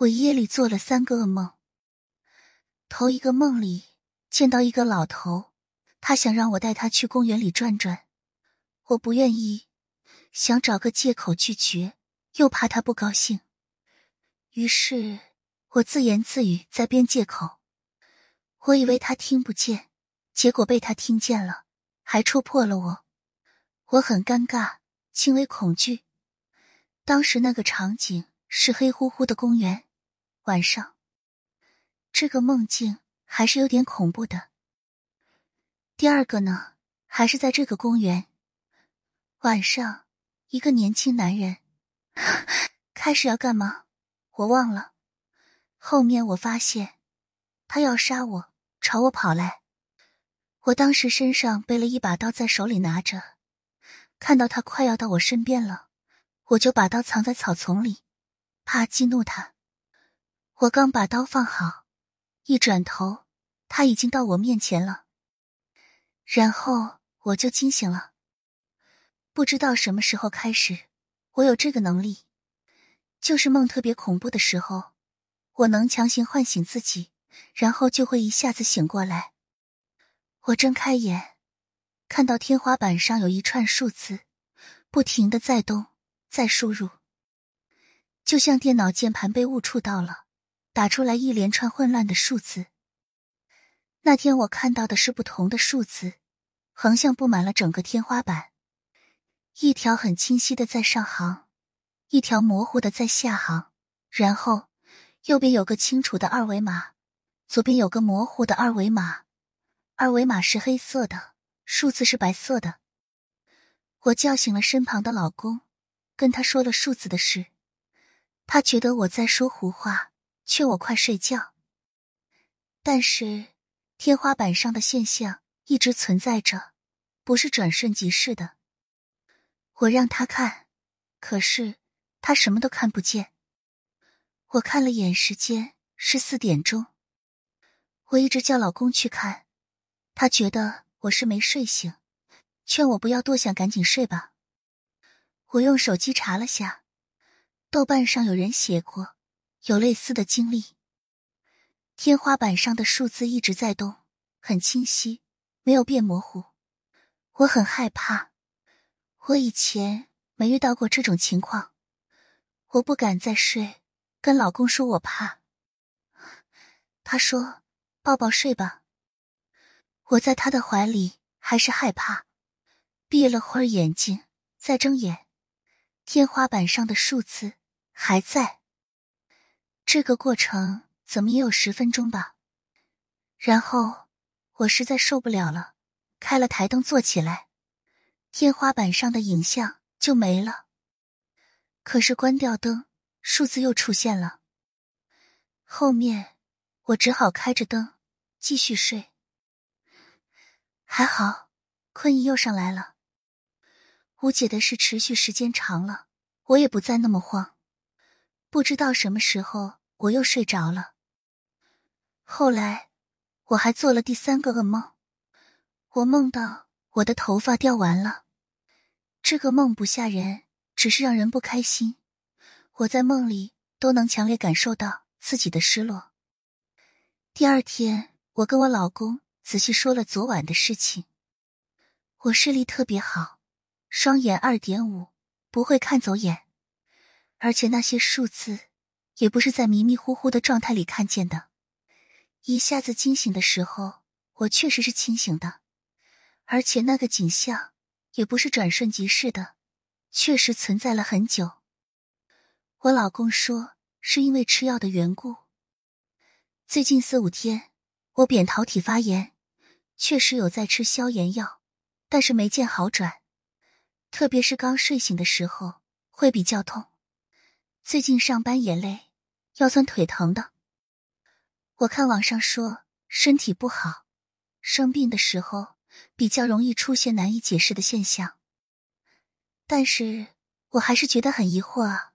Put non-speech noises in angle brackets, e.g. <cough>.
我夜里做了三个噩梦。头一个梦里见到一个老头，他想让我带他去公园里转转，我不愿意，想找个借口拒绝，又怕他不高兴，于是我自言自语在编借口。我以为他听不见，结果被他听见了，还戳破了我，我很尴尬，轻微恐惧。当时那个场景是黑乎乎的公园。晚上，这个梦境还是有点恐怖的。第二个呢，还是在这个公园。晚上，一个年轻男人 <laughs> 开始要干嘛？我忘了。后面我发现他要杀我，朝我跑来。我当时身上背了一把刀，在手里拿着。看到他快要到我身边了，我就把刀藏在草丛里，怕激怒他。我刚把刀放好，一转头，他已经到我面前了。然后我就惊醒了。不知道什么时候开始，我有这个能力，就是梦特别恐怖的时候，我能强行唤醒自己，然后就会一下子醒过来。我睁开眼，看到天花板上有一串数字，不停的在动，在输入，就像电脑键盘被误触到了。打出来一连串混乱的数字。那天我看到的是不同的数字，横向布满了整个天花板，一条很清晰的在上行，一条模糊的在下行，然后右边有个清楚的二维码，左边有个模糊的二维码，二维码是黑色的，数字是白色的。我叫醒了身旁的老公，跟他说了数字的事，他觉得我在说胡话。劝我快睡觉，但是天花板上的现象一直存在着，不是转瞬即逝的。我让他看，可是他什么都看不见。我看了眼时间是四点钟，我一直叫老公去看，他觉得我是没睡醒，劝我不要多想，赶紧睡吧。我用手机查了下，豆瓣上有人写过。有类似的经历。天花板上的数字一直在动，很清晰，没有变模糊。我很害怕，我以前没遇到过这种情况，我不敢再睡，跟老公说我怕。他说：“抱抱睡吧。”我在他的怀里，还是害怕，闭了会儿眼睛，再睁眼，天花板上的数字还在。这个过程怎么也有十分钟吧，然后我实在受不了了，开了台灯坐起来，天花板上的影像就没了。可是关掉灯，数字又出现了。后面我只好开着灯继续睡。还好，困意又上来了。无解的是，持续时间长了，我也不再那么慌，不知道什么时候。我又睡着了。后来，我还做了第三个噩梦。我梦到我的头发掉完了。这个梦不吓人，只是让人不开心。我在梦里都能强烈感受到自己的失落。第二天，我跟我老公仔细说了昨晚的事情。我视力特别好，双眼二点五，不会看走眼，而且那些数字。也不是在迷迷糊糊的状态里看见的，一下子惊醒的时候，我确实是清醒的，而且那个景象也不是转瞬即逝的，确实存在了很久。我老公说是因为吃药的缘故，最近四五天我扁桃体发炎，确实有在吃消炎药，但是没见好转，特别是刚睡醒的时候会比较痛，最近上班也累。腰酸腿疼的，我看网上说身体不好，生病的时候比较容易出现难以解释的现象，但是我还是觉得很疑惑啊。